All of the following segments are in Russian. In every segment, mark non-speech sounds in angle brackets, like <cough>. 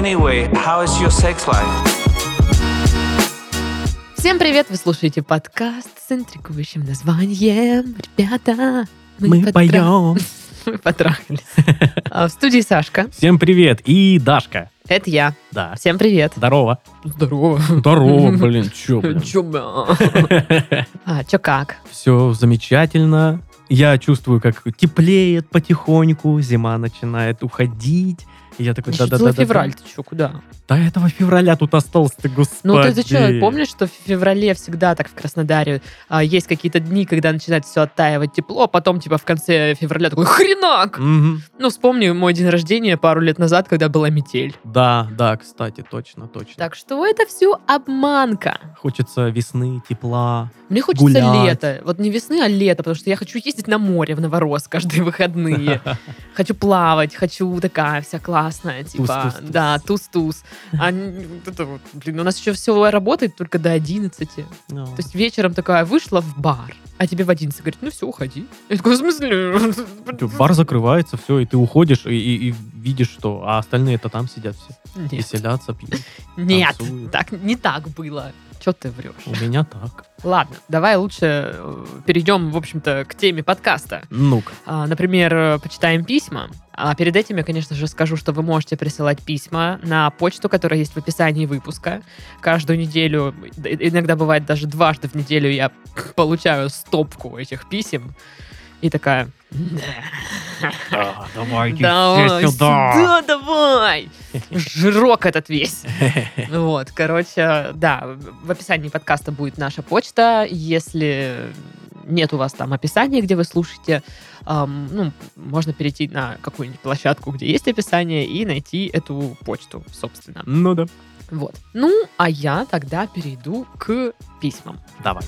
Anyway, how is your sex life? Всем привет! Вы слушаете подкаст с интригующим названием. Ребята, Мы потра- поем. <laughs> Мы потрахались. А, В студии Сашка. Всем привет. И Дашка. Это я. Да. Всем привет. Здорово. Здорово. Здорово, <laughs> блин. Чё, блин. Чё, бля? <laughs> А, чё как? Все замечательно. Я чувствую, как теплеет потихоньку, зима начинает уходить. И я такой, да-да-да. февраль, ты чё, куда? До этого февраля тут остался ты, господи. Ну, ты, что, помнишь, что в феврале всегда так в Краснодаре а, есть какие-то дни, когда начинает все оттаивать тепло, а потом, типа, в конце февраля такой хренак! Мгм. Ну, вспомни мой день рождения пару лет назад, когда была метель. Да, да, кстати, точно, точно. Так что это все обманка. Хочется весны, тепла. Мне хочется Гулять. лето. Вот не весны, а лето, потому что я хочу ездить на море в Новорос каждые выходные. <laughs> Хочу плавать, хочу такая вся классная, типа, Туз-туз-туз. да, туз-туз. А это вот, блин, у нас еще все работает только до 11. То Ну. есть вечером такая вышла в бар, а тебе в 11 говорит, ну все, уходи. Я такой, в смысле? Бар закрывается, все, и ты уходишь, и, и- и видишь, что, а остальные-то там сидят все. Нет, Веселятся, пьют. нет, танцуют. так, не так было. Че ты врешь? У меня так. Ладно, давай лучше э, перейдем, в общем-то, к теме подкаста. Ну-ка. А, Например, э, почитаем письма. А перед этим я, конечно же, скажу, что вы можете присылать письма на почту, которая есть в описании выпуска. Каждую неделю, иногда бывает даже дважды в неделю я получаю стопку этих писем. И такая, Да, давайте давай, сюда, давай! Жирок этот весь. <laughs> Вот, короче, да, в описании подкаста будет наша почта. Если нет у вас там описания, где вы слушаете, ам, ну, можно перейти на какую-нибудь площадку, где есть описание, и найти эту почту, собственно. Ну да. Вот. Ну, а я тогда перейду к письмам. Давай.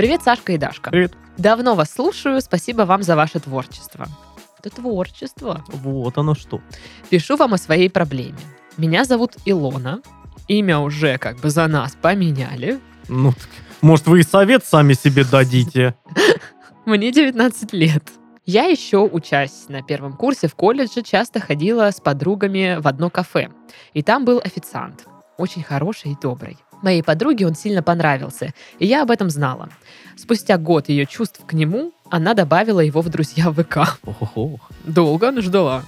Привет, Сашка и Дашка. Привет. Давно вас слушаю, спасибо вам за ваше творчество. Это творчество. Вот оно что. Пишу вам о своей проблеме. Меня зовут Илона. Имя уже как бы за нас поменяли. Ну, так, может, вы и совет сами себе дадите? <laughs> Мне 19 лет. Я еще, учась на первом курсе в колледже, часто ходила с подругами в одно кафе. И там был официант. Очень хороший и добрый. Моей подруге он сильно понравился, и я об этом знала. Спустя год ее чувств к нему, она добавила его в друзья в ВК. Долго она ждала.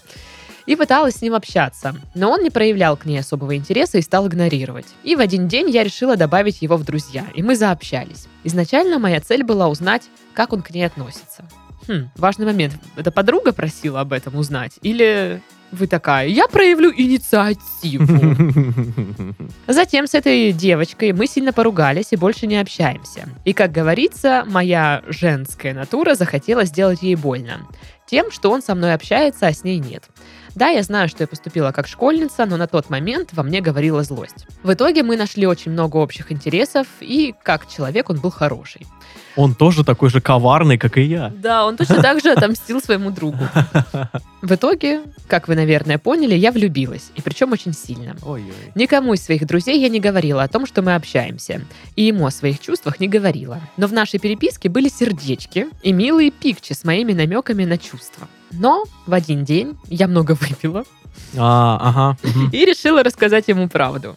И пыталась с ним общаться. Но он не проявлял к ней особого интереса и стал игнорировать. И в один день я решила добавить его в друзья, и мы заобщались. Изначально моя цель была узнать, как он к ней относится. Хм, важный момент. Это подруга просила об этом узнать? Или вы такая, я проявлю инициативу? <laughs> Затем с этой девочкой мы сильно поругались и больше не общаемся. И, как говорится, моя женская натура захотела сделать ей больно. Тем, что он со мной общается, а с ней нет. Да, я знаю, что я поступила как школьница, но на тот момент во мне говорила злость. В итоге мы нашли очень много общих интересов, и как человек он был хороший. Он тоже такой же коварный, как и я. Да, он точно так же отомстил своему другу. <laughs> В итоге, как вы, наверное, поняли, я влюбилась, и причем очень сильно. Ой-ой. Никому из своих друзей я не говорила о том, что мы общаемся. И ему о своих чувствах не говорила. Но в нашей переписке были сердечки и милые пикчи с моими намеками на чувства. Но в один день я много <laughs> выпила А, ага. и решила рассказать ему правду.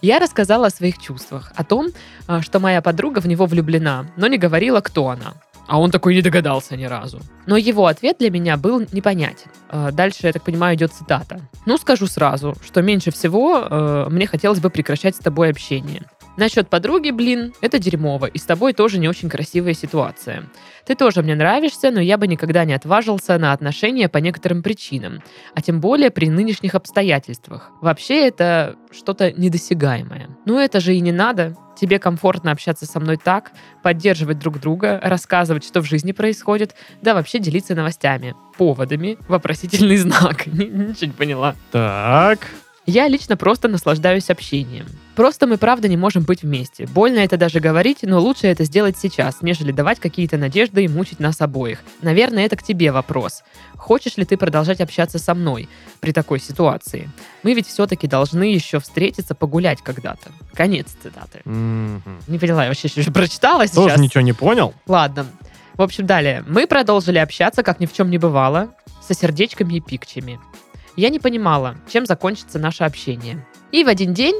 Я рассказала о своих чувствах, о том, а, что моя подруга в него влюблена, но не говорила, кто она. А он такой не догадался ни разу. Но его ответ для меня был непонятен. А, Дальше, я так понимаю, идет цитата. Ну, скажу сразу, что меньше всего э, мне хотелось бы прекращать с тобой общение. Насчет подруги, блин, это дерьмово, и с тобой тоже не очень красивая ситуация. Ты тоже мне нравишься, но я бы никогда не отважился на отношения по некоторым причинам, а тем более при нынешних обстоятельствах. Вообще это что-то недосягаемое. Ну это же и не надо. Тебе комфортно общаться со мной так, поддерживать друг друга, рассказывать, что в жизни происходит, да вообще делиться новостями, поводами, вопросительный <laughs> знак. Ничего не поняла. Так. Я лично просто наслаждаюсь общением. Просто мы правда не можем быть вместе. Больно это даже говорить, но лучше это сделать сейчас, нежели давать какие-то надежды и мучить нас обоих. Наверное, это к тебе вопрос. Хочешь ли ты продолжать общаться со мной при такой ситуации? Мы ведь все-таки должны еще встретиться, погулять когда-то. Конец цитаты. Мгм. Не поняла, я вообще еще прочитала сейчас. Тоже ничего не понял? Ладно. В общем, далее. Мы продолжили общаться, как ни в чем не бывало, со сердечками и пикчами. Я не понимала, чем закончится наше общение. И в один день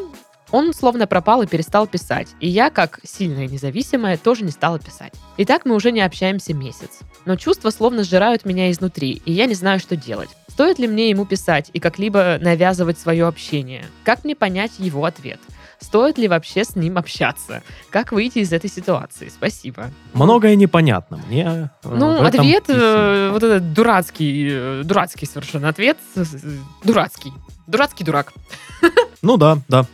он словно пропал и перестал писать. И я, как сильная независимая, тоже не стала писать. И так мы уже не общаемся месяц. Но чувства словно сжирают меня изнутри, и я не знаю, что делать. Стоит ли мне ему писать и как-либо навязывать свое общение? Как мне понять его ответ? Стоит ли вообще с ним общаться? Как выйти из этой ситуации? Спасибо. Многое непонятно. Мне э, Ну, ответ, э, вот этот дурацкий, э, дурацкий совершенно ответ. Дурацкий. Дурацкий дурак. <laughs> Ну да, да,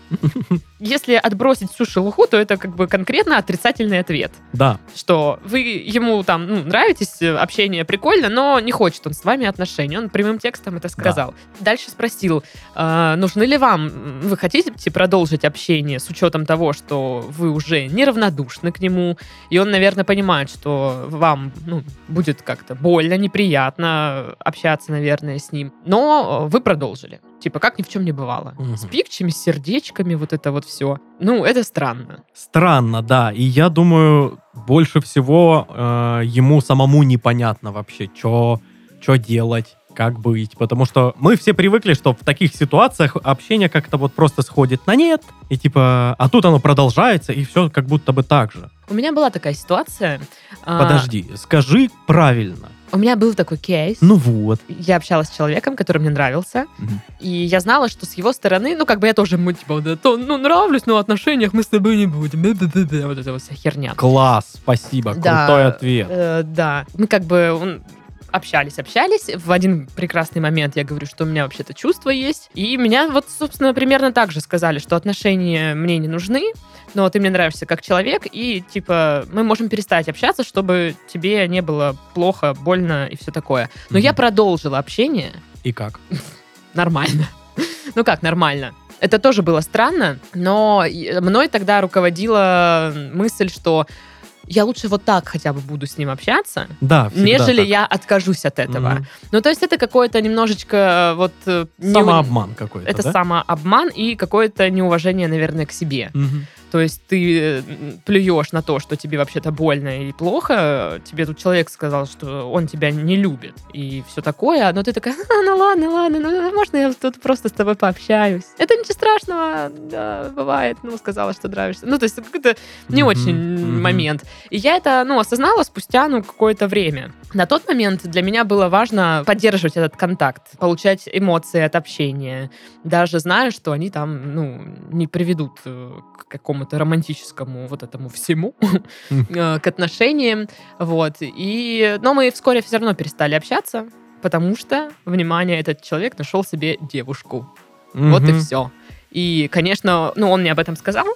Если отбросить всю шелуху, то это как бы конкретно отрицательный ответ. да. Что вы ему там ну, нравитесь, э, общение прикольно, но не хочет он с вами отношений. Он прямым текстом это сказал. Дальше спросил, «А, нужны ли вам, вы хотите продолжить общение с учетом того, что вы уже неравнодушны к нему, и он, наверное, понимает, что вам ну, будет как-то больно, неприятно общаться, наверное, с ним. Но э, вы продолжили. Типа, как ни в чем не бывало. Мгм. С пикчами, с сердечками, вот это вот все. Ну, это странно. Странно, да. И я думаю, больше всего э, ему самому непонятно вообще, что делать, как быть. Потому что мы все привыкли, что в таких ситуациях общение как-то вот просто сходит на нет. И типа, а тут оно продолжается, и все как будто бы так же. У меня была такая ситуация. а, Подожди, скажи правильно. У меня был такой кейс. Ну вот. Я общалась с человеком, который мне нравился, Мгм. и я знала, что с его стороны, ну, как бы я тоже ему, типа, вот это, ну, нравлюсь, но в отношениях мы с тобой не будем. Бе-бе-бе-бе. Вот эта вот вся херня. Класс, спасибо, Да, крутой ответ. э, да. Мы как бы он, общались, общались. В один прекрасный момент я говорю, что у меня вообще-то чувства есть. И меня вот, собственно, примерно так же сказали, что отношения мне не нужны, но ты мне нравишься как человек, и, типа, мы можем перестать общаться, чтобы тебе не было плохо, больно и все такое. Но я Мгм. продолжила общение, И как? <laughs> нормально. Ну как нормально? Это тоже было странно, но мной тогда руководила мысль, что я лучше вот так хотя бы буду с ним общаться, Да, нежели так. я откажусь от этого. Мгм. Ну, то есть это какое-то немножечко э, вот... э, не- Самообман какой-то, Это да? самообман и какое-то неуважение, наверное, к себе. Мгм. То есть ты плюешь на то, что тебе вообще-то больно и плохо. Тебе тут человек сказал, что он тебя не любит и все такое. Но ты такая, «А, ну ладно, ладно, ну можно я тут просто с тобой пообщаюсь? Это ничего страшного, да, бывает. Ну, сказала, что нравишься. Ну, то есть какой-то не Мгм, очень мгм. момент. И я это, ну, осознала спустя, ну, какое-то время. На тот момент для меня было важно поддерживать этот контакт, получать эмоции от общения, даже зная, что они там, ну, не приведут э, к какому-то романтическому вот этому всему, <laughs> э, к отношениям, вот. И, но мы вскоре все равно перестали общаться, потому что, внимание, этот человек нашел себе девушку. Вот и все. И, конечно, ну, он мне об этом сказал.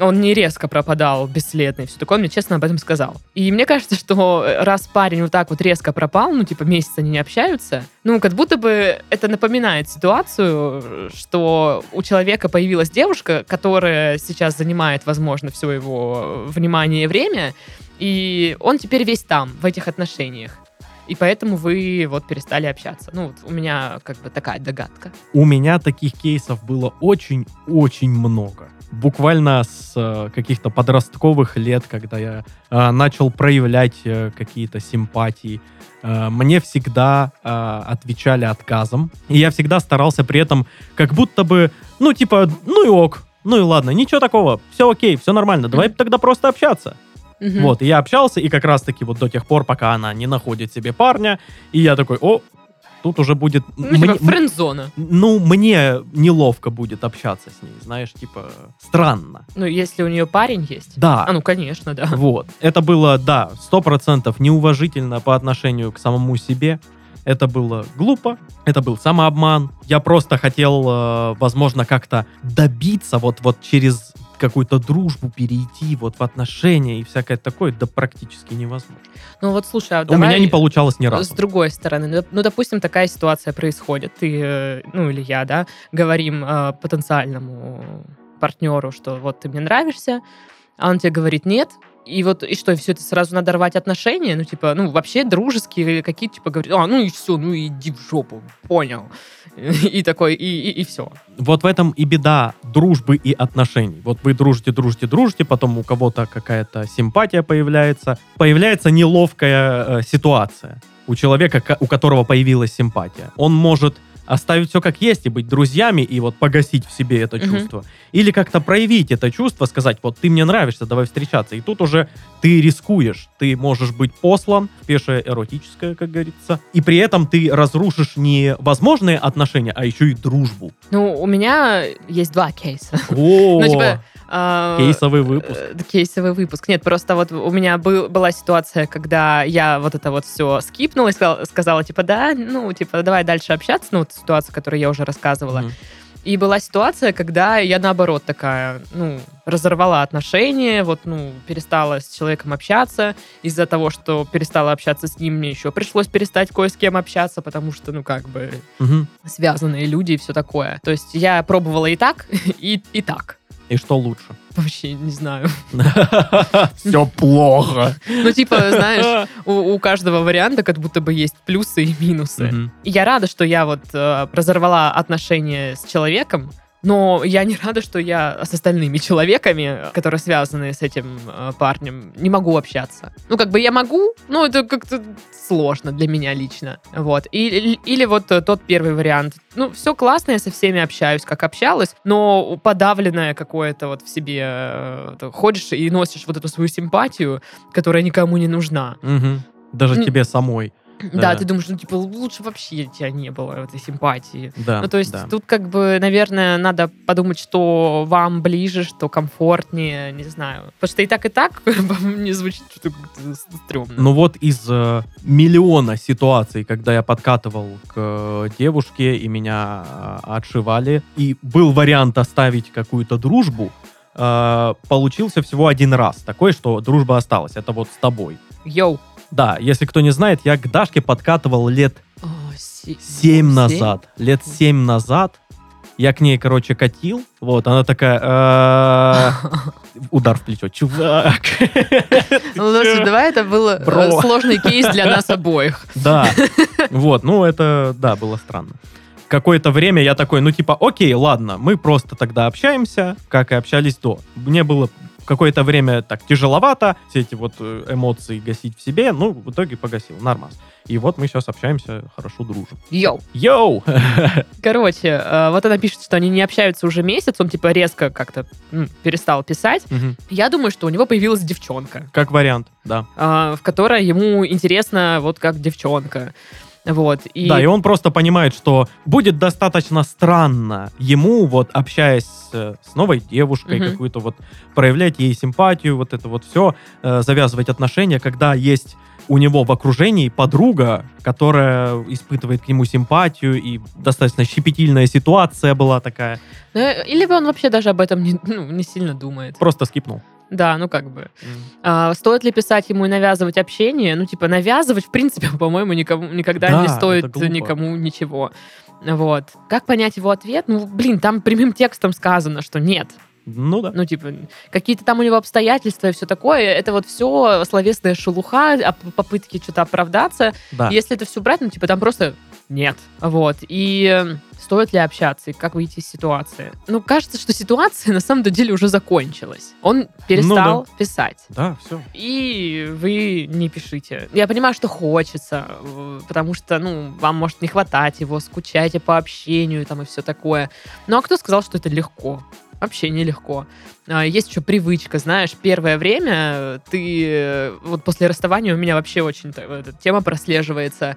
Он не резко пропадал бесследно и все такое, он мне честно об этом сказал. И мне кажется, что э, раз парень вот так вот резко пропал, ну, типа, месяц они не общаются, ну, как будто бы это напоминает ситуацию, что у человека появилась девушка, которая сейчас занимает, возможно, все его внимание и время, и он теперь весь там, в этих отношениях. И поэтому вы вот перестали общаться. Ну, вот у меня как бы такая догадка. У меня таких кейсов было очень-очень много. Буквально с э, каких-то подростковых лет, когда я э, начал проявлять э, какие-то симпатии, э, мне всегда э, отвечали отказом. И я всегда старался при этом как будто бы, ну, типа, ну и ок, ну и ладно, ничего такого, все окей, все нормально, давай тогда просто общаться. Мгм. Вот, и я общался, и как раз-таки вот до тех пор, пока она не находит себе парня, и я такой, о, тут уже будет... Ну, типа, френд-зона. ну, мне неловко будет общаться с ней, знаешь, типа, странно. Ну, если у нее парень есть. Да, А, ну, конечно, да. вот. Это было, да, сто процентов неуважительно по отношению к самому себе. Это было глупо, это был самообман. Я просто хотел, э, возможно, как-то добиться вот, вот через какую-то дружбу перейти вот в отношения и всякое такое, да практически невозможно. Ну, вот, слушай, а У меня не получалось ни с разу. другой стороны. Ну, Ну, допустим, такая ситуация происходит. Ты, э, ну, или я, да, говорим э, потенциальному партнеру, что вот ты мне нравишься, а он тебе говорит нет, И вот, и что, все это сразу надо рвать отношения? Ну, типа, ну, вообще дружеские какие-то, типа, говорят, а, ну и все, ну иди в жопу, понял. <laughs> И такой, и, и, и все. Вот в этом и беда дружбы и отношений. Вот вы дружите, дружите, дружите, потом у кого-то какая-то симпатия появляется. Появляется неловкая э, ситуация у человека, у которого появилась симпатия. Он может оставить все как есть и быть друзьями, и вот погасить в себе это Мгм. чувство. Или как-то проявить это чувство, сказать, вот ты мне нравишься, давай встречаться. И тут уже ты рискуешь. Ты можешь быть послан пешее эротическое, как говорится. И при этом ты разрушишь не возможные отношения, а еще и дружбу. Ну, у меня есть два кейса. О, Ну, типа, кейсовый выпуск. э, Кейсовый выпуск. Нет, просто вот у меня был, была ситуация, когда я вот это вот все скипнула и сказала, сказала, типа, да, ну, типа, давай дальше общаться, ну, вот ситуацию, которую я уже рассказывала. Мгм. И была ситуация, когда я наоборот такая, ну, разорвала отношения, вот, ну, перестала с человеком общаться. Из-за того, что перестала общаться с ним, мне еще пришлось перестать кое с кем общаться, потому что, ну, как бы, Мгм. связанные люди и все такое. То есть я пробовала и так, <laughs> и, и так. И что лучше? Вообще не знаю. <laughs> Все плохо. Ну, типа, знаешь, <laughs> у, у каждого варианта как будто бы есть плюсы и минусы. И я рада, что я вот э, разорвала отношения с человеком, но я не рада, что я с остальными человеками, которые связаны с этим э, парнем, не могу общаться. Ну, как бы я могу, но это как-то сложно для меня лично. Вот. И- или вот тот первый вариант. Ну, все классно, я со всеми общаюсь, как общалась, но подавленное какое-то вот в себе э, ходишь и носишь вот эту свою симпатию, которая никому не нужна. Мгм. Даже М. тебе самой. Да, Да. ты думаешь, ну, типа, лучше вообще тебя не было этой симпатии. Да. Ну, то есть да. тут как бы, наверное, надо подумать, что вам ближе, что комфортнее, не знаю. Потому что и так, и так <laughs> мне звучит что-то стрёмно. Ну вот из э, миллиона ситуаций, когда я подкатывал к э, девушке и меня э, отшивали, и был вариант оставить какую-то дружбу, э, получился всего один раз. Такой, что дружба осталась. Это вот с тобой. Йоу. Да, если кто не знает, я к Дашке подкатывал лет О, семь назад. Лет семь назад. Я к ней, короче, катил. Вот, она такая... э, <laughs> Удар в плечо. Чувак. Ну, слушай, давай это был э, сложный кейс для <laughs> нас обоих. Да. Вот, ну это, да, было странно. Какое-то время я такой, ну типа, окей, ладно, мы просто тогда общаемся, как и общались до. Мне было какое-то время так тяжеловато все эти вот э, эмоции гасить в себе, ну, в итоге погасил, нормас. И вот мы сейчас общаемся, хорошо дружим. Йоу. Йоу! <laughs> Короче, э, вот она пишет, что они не общаются уже месяц, он типа резко как-то перестал писать. Мгм. Я думаю, что у него появилась девчонка. Как вариант, да. а, в которой ему интересно вот как девчонка. Вот. И, Да, и он просто понимает, что будет достаточно странно ему, вот общаясь э, с новой девушкой, Мгм. какую-то вот проявлять ей симпатию, вот это вот все, завязывать отношения, когда есть у него в окружении подруга, которая испытывает к нему симпатию, и достаточно щепетильная ситуация была такая. Ну, э, или бы он вообще даже об этом не, ну, не сильно думает. Просто скипнул. Да, ну как бы. А, стоит ли писать ему и навязывать общение? Ну, типа, навязывать, в принципе, <laughs> по-моему, никому, никогда Да, не стоит никому ничего. Вот. Как понять его ответ? Ну, блин, там прямым текстом сказано, что нет. Ну да. Ну, типа, какие-то там у него обстоятельства и все такое. Это вот все словесная шелуха, а попытки что-то оправдаться. да. Если это все брать, ну, типа, там просто нет. Вот. И стоит ли общаться, и как выйти из ситуации? Ну, кажется, что ситуация <laughs> на самом деле уже закончилась. Он перестал писать. Да, все. И вы не пишите. Я понимаю, что хочется, э, потому что, ну, вам может не хватать его, скучаете по общению там и все такое. Ну, а кто сказал, что это легко? Вообще нелегко. А, Есть еще привычка, знаешь, первое время ты, э, вот после расставания у меня вообще очень та- эта тема прослеживается.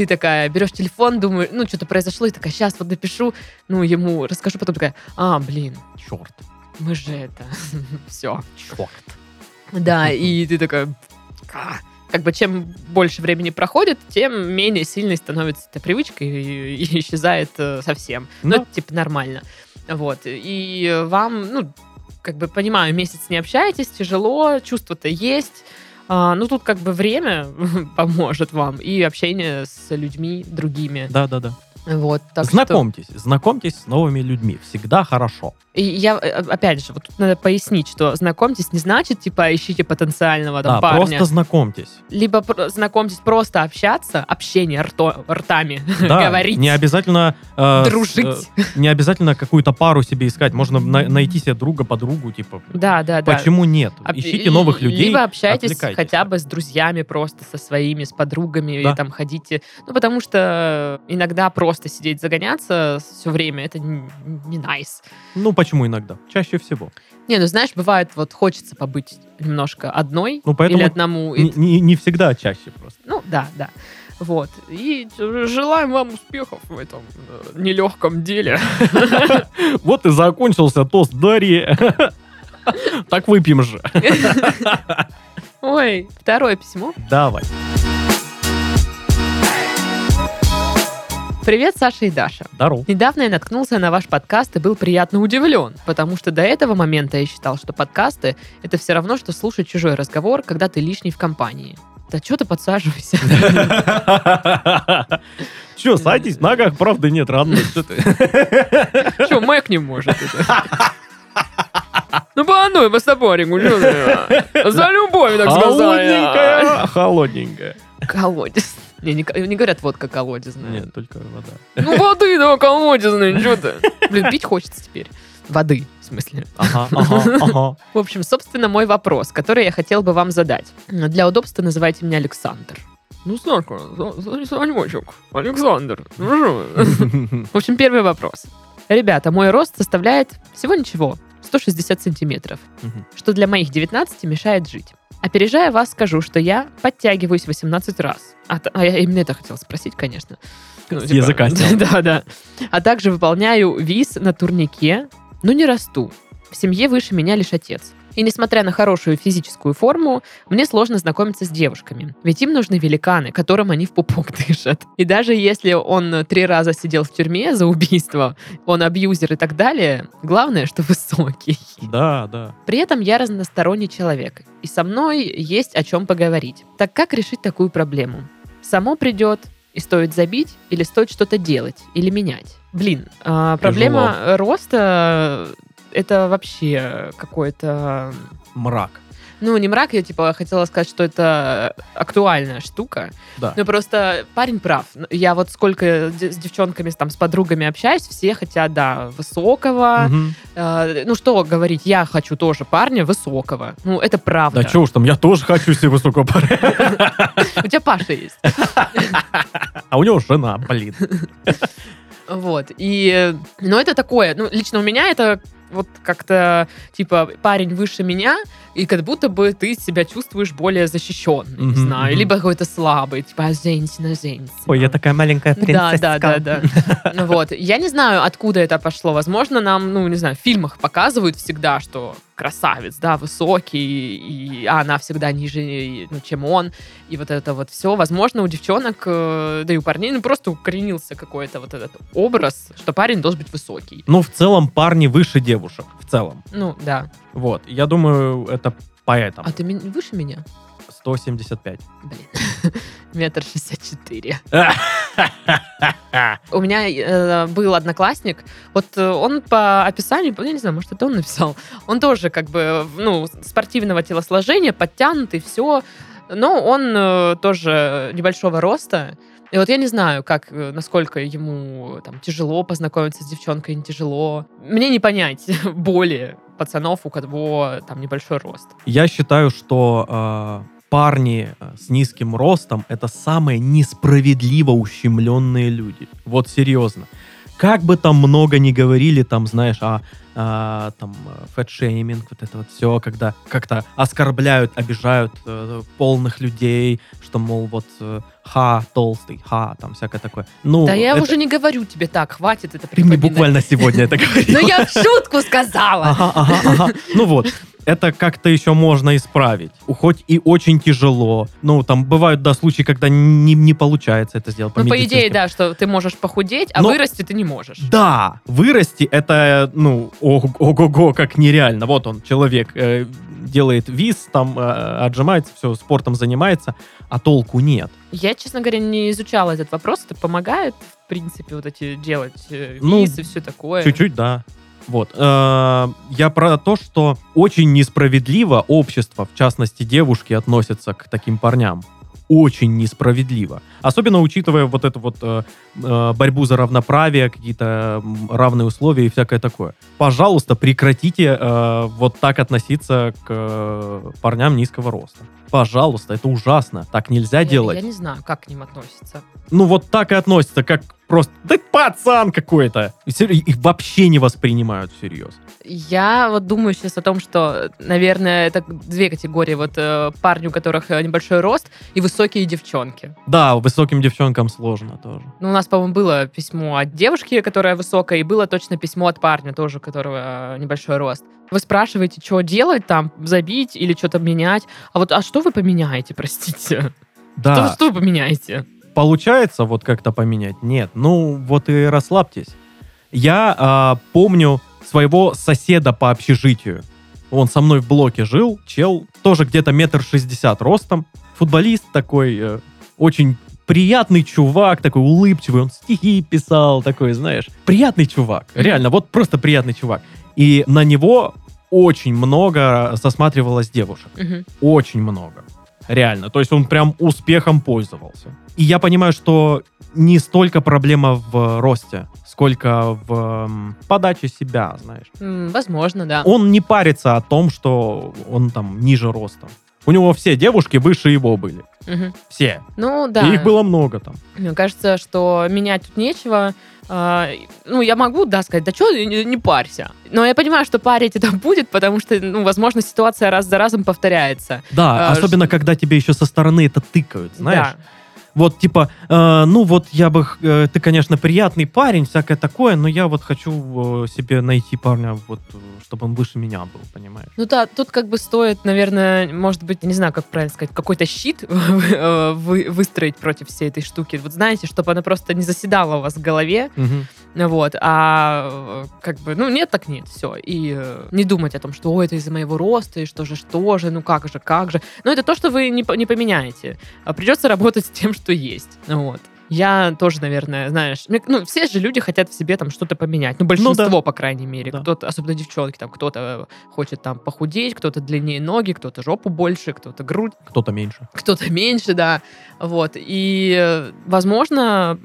Ты такая берешь телефон, думаешь, ну, что-то произошло, и такая, сейчас вот напишу, ну, ему расскажу, потом такая, а, блин, Черт. мы же это, <laughs> все. Черт. Да, и ты такая... «А». Как бы чем больше времени проходит, тем менее сильной становится эта привычка и, и исчезает э, совсем. Ну, Да. это типа нормально. Вот. И вам, ну, как бы понимаю, месяц не общаетесь, тяжело, чувство-то есть. А, ну, тут как бы время <laughs> поможет вам и общение с людьми другими. Да, да, да. Вот, так что- знакомьтесь, знакомьтесь с новыми людьми. Всегда хорошо. И я, э, опять же, вот тут надо пояснить, что знакомьтесь не значит, типа, ищите потенциального там да, парня. просто знакомьтесь. Либо про- знакомьтесь просто общаться, общение рто- ртами, <laughs> Да, говорить, не обязательно э, с- дружить. э, не обязательно какую-то пару себе искать. Можно на- найти себе друга, подругу, типа. Да, да, да. Почему нет? Об- Ищите новых людей. Либо общайтесь хотя бы с друзьями просто, со своими, с подругами, Да. и там ходите. Ну, потому что иногда просто сидеть загоняться все время, это не найс. Ну, почему иногда? Чаще всего. Не, ну знаешь, бывает, вот хочется побыть немножко одной Ну, поэтому или одному. Не, не- не всегда, а чаще просто. Ну, да, да. Вот. И желаем вам успехов в этом э, нелегком деле. <laughs> Вот и закончился тост Дарьи. <laughs> Так выпьем же. <laughs> Ой, второе письмо. Давай. Привет, Саша и Даша. Здорово. Недавно я наткнулся на ваш подкаст и был приятно удивлен, потому что до этого момента я считал, что подкасты — это все равно, что слушать чужой разговор, когда ты лишний в компании. Да что ты подсаживайся? Че, садись, в ногах правда нет, родной. Что ты? Что, Мэг не может? Ну, по одной, по стопорику? За любовь, так сказать. Холодненькая. Холодненькая. Колодец. Не, не, не говорят водка колодезная. Нет, только вода. Ну, воды, да, колодезная, что ты? Блин, пить хочется теперь. Воды, в смысле. Ага, ага, ага. В общем, собственно, мой вопрос, который я хотел бы вам задать. Для удобства называйте меня Александр. Ну, Сашка, Санечек, Александр. ну В общем, первый вопрос. Ребята, мой рост составляет всего ничего, 160 сантиметров, Мгм. что для моих 19 мешает жить. Опережая вас, скажу, что я подтягиваюсь 18 раз. А, а я именно это хотела спросить, конечно. Ну, С языка. <laughs> Да, да. А также выполняю виз на турнике, но не расту. В семье выше меня лишь отец. И несмотря на хорошую физическую форму, мне сложно знакомиться с девушками. Ведь им нужны великаны, которым они в пупок <laughs> дышат. И даже если он три раза сидел в тюрьме за убийство, он абьюзер и так далее, главное, что <laughs> высокий. Да, да. При этом я разносторонний человек, и со мной есть о чем поговорить. Так как решить такую проблему? Само придет, и стоит забить, или стоит что-то делать, или менять? Блин, а, проблема роста — это вообще какой-то... Мрак. Ну, не мрак, я типа хотела сказать, что это актуальная штука. Да. Ну, просто парень прав. Я вот сколько с девчонками, там, с подругами общаюсь, все хотят, да, высокого, Мгм. Э, ну что говорить, я хочу тоже парня высокого. Ну, это правда. Да что уж там, я тоже хочу себе высокого парня. <laughs> У тебя Паша есть. А у него жена, блин. <laughs> Вот. И, э, ну, это такое, ну, лично у меня это вот как-то, типа, парень выше меня, и как будто бы ты себя чувствуешь более защищенный, не Мгм, знаю, мгм. либо какой-то слабый, типа, «А, женщина, женщина. Ой, я такая маленькая Да, да, да, да. Ну Вот. Я не знаю, откуда это пошло. Возможно, нам, ну, не знаю, в фильмах показывают всегда, что красавец, да, высокий, и а она всегда ниже, ну, чем он, и вот это вот все. Возможно, у девчонок, э, да и у парней, ну, просто укоренился какой-то вот этот образ, что парень должен быть высокий. Ну, в целом, парни выше девушек. В целом. Ну, да. Вот. Я думаю, это поэтому. А ты выше меня? 175. Блин. <laughs> Метр шестьдесят четыре. <laughs> У меня э, был одноклассник, вот э, он по описанию, я не знаю, может, это он написал, он тоже как бы, ну, спортивного телосложения, подтянутый, все, но он э, тоже небольшого роста, и вот я не знаю, как, э, насколько ему там тяжело познакомиться с девчонкой, не тяжело. Мне не понять <laughs> боли пацанов, у кого там небольшой рост. Я считаю, что э, парни э, с низким ростом это самые несправедливо ущемленные люди. Вот серьезно. Как бы там много ни говорили, там, знаешь, а, а, там, фэтшейминг, вот это вот все, когда как-то оскорбляют, обижают э, полных людей, что, мол, вот э, ха, толстый, ха, там всякое такое. Ну, да я это- уже не говорю тебе так, хватит это Ты мне буквально сегодня это <laughs> говорил. Ну я в шутку сказала. Ну вот, это как-то еще можно исправить. Хоть и очень тяжело. Ну, там бывают, да, случаи, когда не, не получается это сделать. Ну, по идее, медицински. да, что ты можешь похудеть, а Но- вырасти ты не можешь. Да, вырасти это, ну, ого-го, как нереально. Вот он, человек, э, делает виз, там э, отжимается, все, спортом занимается, а толку нет. Я, честно говоря, не изучала этот вопрос. Это помогает, в принципе, вот эти делать э, Ну, виз и все такое. Чуть-чуть, да. Вот. Э, Я про то, что очень несправедливо общество, в частности девушки, относятся к таким парням. Очень несправедливо. Особенно учитывая вот эту вот э, э, борьбу за равноправие, какие-то равные условия и всякое такое. Пожалуйста, прекратите э, вот так относиться к э, парням низкого роста. Пожалуйста, это ужасно. Так нельзя Я- делать. Я не знаю, как к ним относятся. Ну вот так и относятся, как просто... Да пацан какой-то! Их вообще не воспринимают всерьез. Я вот думаю сейчас о том, что, наверное, это две категории. Вот э, парни, у которых э, небольшой рост, и высокие девчонки. Да, высоким девчонкам сложно тоже. Ну, у нас, по-моему, было письмо от девушки, которая высокая, и было точно письмо от парня тоже, у которого э, небольшой рост. Вы спрашиваете, что делать там, забить или что-то менять. А вот, а что вы поменяете, простите? Да, Что, что вы поменяете? Получается вот как-то поменять? Нет. Ну, вот и расслабьтесь. Я а, помню своего соседа по общежитию. Он со мной в блоке жил, чел, тоже где-то метр шестьдесят ростом. Футболист такой, э, очень приятный чувак, такой улыбчивый, он стихи писал, такой, знаешь. Приятный чувак, реально, вот просто приятный чувак. И на него очень много засматривалось девушек. Мгм. Очень много. Реально. То есть он прям успехом пользовался. И я понимаю, что не столько проблема в росте, сколько в подаче себя, знаешь. Возможно, да. Он не парится о том, что он там ниже роста. У него все девушки выше его были. Мгм. Все. Ну, да. И их было много там. Мне кажется, что менять тут нечего. А, Ну, я могу, да, сказать, да что, не, не парься. Но я понимаю, что парить это будет, потому что, ну, возможно, ситуация раз за разом повторяется. Да, А, особенно ш- когда тебе еще со стороны это тыкают, знаешь. Да. Вот типа, э, ну вот я бы, э, ты, конечно, приятный парень, всякое такое, но я вот хочу э, себе найти парня, вот, э, чтобы он выше меня был, понимаешь? Ну да, тут как бы стоит, наверное, может быть, не знаю, как правильно сказать, какой-то щит <laughs> э, вы- выстроить против всей этой штуки. Вот знаете, чтобы она просто не заседала у вас в голове, вот, а э, как бы, ну нет, так нет, все. И э, не думать о том, что, ой, это из-за моего роста, и что же, что же, ну как же, как же. Но это то, что вы не, не поменяете. А Придется работать с тем, что есть. Вот. Я тоже, наверное, знаешь, ну, все же люди хотят в себе там что-то поменять. Ну, большинство, по крайней мере. Да. Кто-то, особенно девчонки, там, кто-то хочет там похудеть, кто-то длиннее ноги, кто-то жопу больше, кто-то грудь, Кто-то меньше. кто-то меньше, да. Вот. И, э, возможно,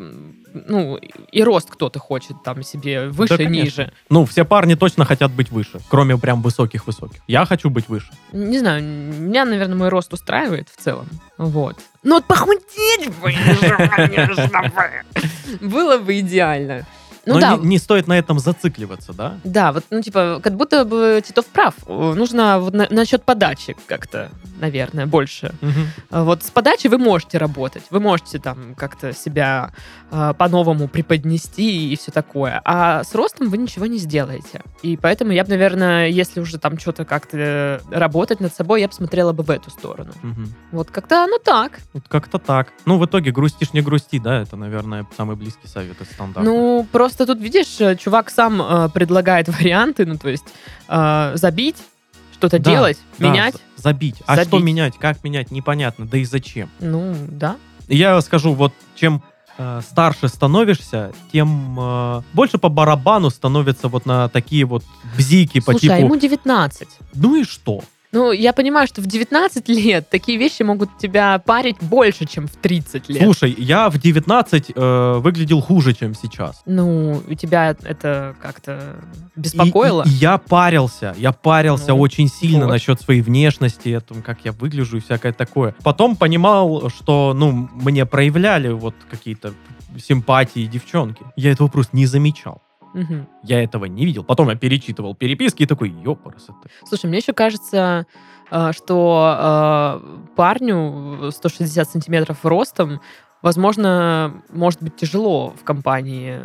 ну, и рост кто-то хочет там себе выше, конечно. ниже. Ну, все парни точно хотят быть выше, кроме прям высоких-высоких. Я хочу быть выше. Не знаю, меня, наверное, мой рост устраивает в целом. Вот. Ну, вот похудеть бы, <laughs> конечно бы. Было бы идеально. Ну Но да, не, не стоит на этом зацикливаться, да? да, вот, ну, типа, как будто бы Титов прав. Э, Нужно вот на- насчет подачи как-то, наверное, больше. А Вот с подачей вы можете работать, вы можете там как-то себя э, по-новому преподнести и все такое, а с ростом вы ничего не сделаете. И поэтому я бы, наверное, если уже там что-то как-то работать над собой, я бы смотрела бы в эту сторону. Мгм. Вот как-то оно так. Вот как-то так. Ну, в итоге грустишь, не грусти, да? Это, наверное, самый близкий совет из стандарта. Ну, просто тут, видишь, э, чувак сам э, предлагает варианты, ну, то есть э, забить, что-то Да, делать, Да, менять. за- забить. А Забить. что менять? Как менять? Непонятно. Да и зачем? Ну, да. Я скажу, вот чем э, старше становишься, тем э, больше по барабану становятся вот на такие вот бзики по Слушай, а типу ему 19. «Ну и что?» Ну, я понимаю, что в 19 лет такие вещи могут тебя парить больше, чем в 30 лет. Слушай, я в 19 э, выглядел хуже, чем сейчас. Ну, у тебя это как-то И- беспокоило? И, и я парился, я парился Ну, очень сильно вот. насчет своей внешности, о том, как я выгляжу и всякое такое. Потом понимал, что, ну, мне проявляли вот какие-то симпатии девчонки. Я этого просто не замечал. Мгм. Я этого не видел. Потом я перечитывал переписки и такой, ёпарас это. Слушай, мне еще кажется, э, что э, парню 160 сантиметров ростом, возможно, может быть тяжело в компании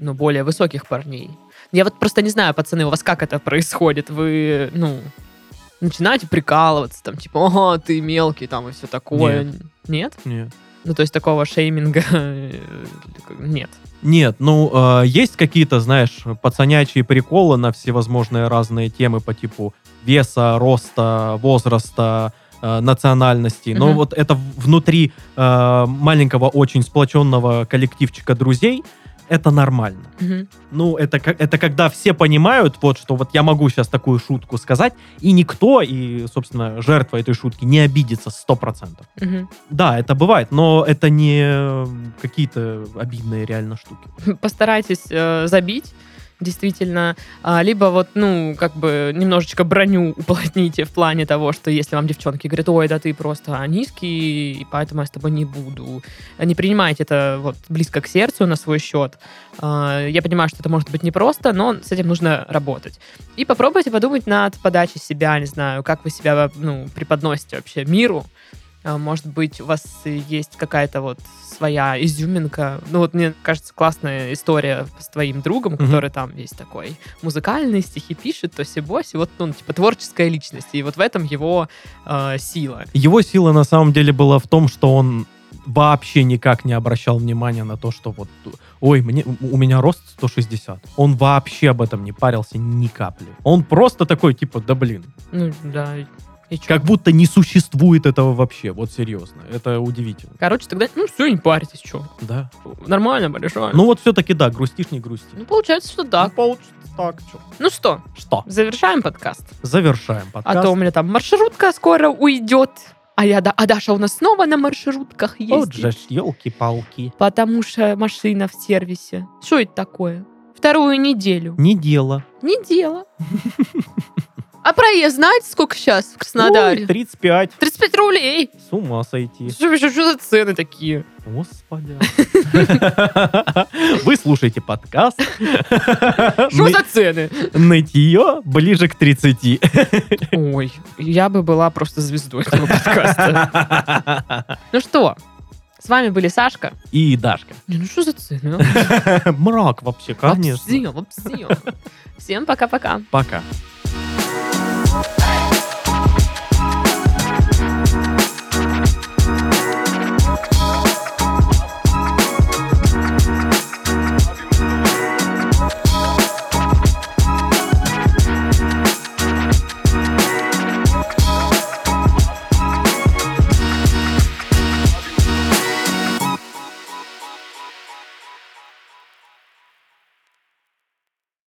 ну, более высоких парней. Я вот просто не знаю, пацаны, у вас как это происходит? Вы, ну, начинаете прикалываться, там, типа, ага, ты мелкий, там, и все такое. Нет? Нет. Ну, то есть такого шейминга <laughs> нет. Нет, ну, э, есть какие-то, знаешь, пацанячие приколы на всевозможные разные темы по типу веса, роста, возраста, э, национальности. Но Мгм. вот это внутри э, маленького, очень сплоченного коллективчика друзей, это нормально. Мгм. Ну, это, это когда все понимают, вот, что вот я могу сейчас такую шутку сказать, и никто, и, собственно, жертва этой шутки не обидится 100%. Мгм. Да, это бывает, но это не э, какие-то обидные реально штуки. Постарайтесь э, забить действительно, а, либо вот, ну, как бы немножечко броню уплотните в плане того, что если вам девчонки говорят, ой, да ты просто низкий, и поэтому я с тобой не буду. Не принимайте это вот близко к сердцу на свой счет. А, Я понимаю, что это может быть непросто, но с этим нужно работать. И попробуйте подумать над подачей себя, не знаю, как вы себя, ну, преподносите вообще миру. А, Может быть, у вас есть какая-то вот своя изюминка. Ну вот мне кажется, классная история с твоим другом, Мгм. который там весь такой музыкальный, стихи пишет, то себось, и вот, ну, типа творческая личность. И вот в этом его э, сила. Его сила на самом деле была в том, что он вообще никак не обращал внимания на то, что вот, ой, мне, у меня рост 160. Он вообще об этом не парился ни капли. Он просто такой, типа, да блин, Ну, да. И чё? как будто не существует этого вообще, вот серьезно. Это удивительно. Короче, тогда, ну, все, не парьтесь, что. Да. Нормально, большое. Ну вот все-таки да, грустишь, не грусти. Ну, получается, что так. Ну, получится так, чё. Ну что, Что? завершаем подкаст. Завершаем подкаст. А то у меня там маршрутка скоро уйдет. А, я, да, а Даша у нас снова на маршрутках ездит. Вот же елки-палки. Потому что машина в сервисе. Что это такое? Вторую неделю. Не дело. Не дело. <laughs> А проезд знаете, сколько сейчас в Краснодаре? Ой, 35. 35 рублей. С ума сойти. Что, что, что за цены такие? Господи. <laughs> Вы слушаете подкаст. Что за цены? Нытье ближе к 30. Ой, я бы была просто звездой этого подкаста. Ну что, с вами были Сашка. И Дашка. Не, ну что за цены? <laughs> Мрак вообще, конечно. Вообще, вообще. Всем пока-пока. Пока.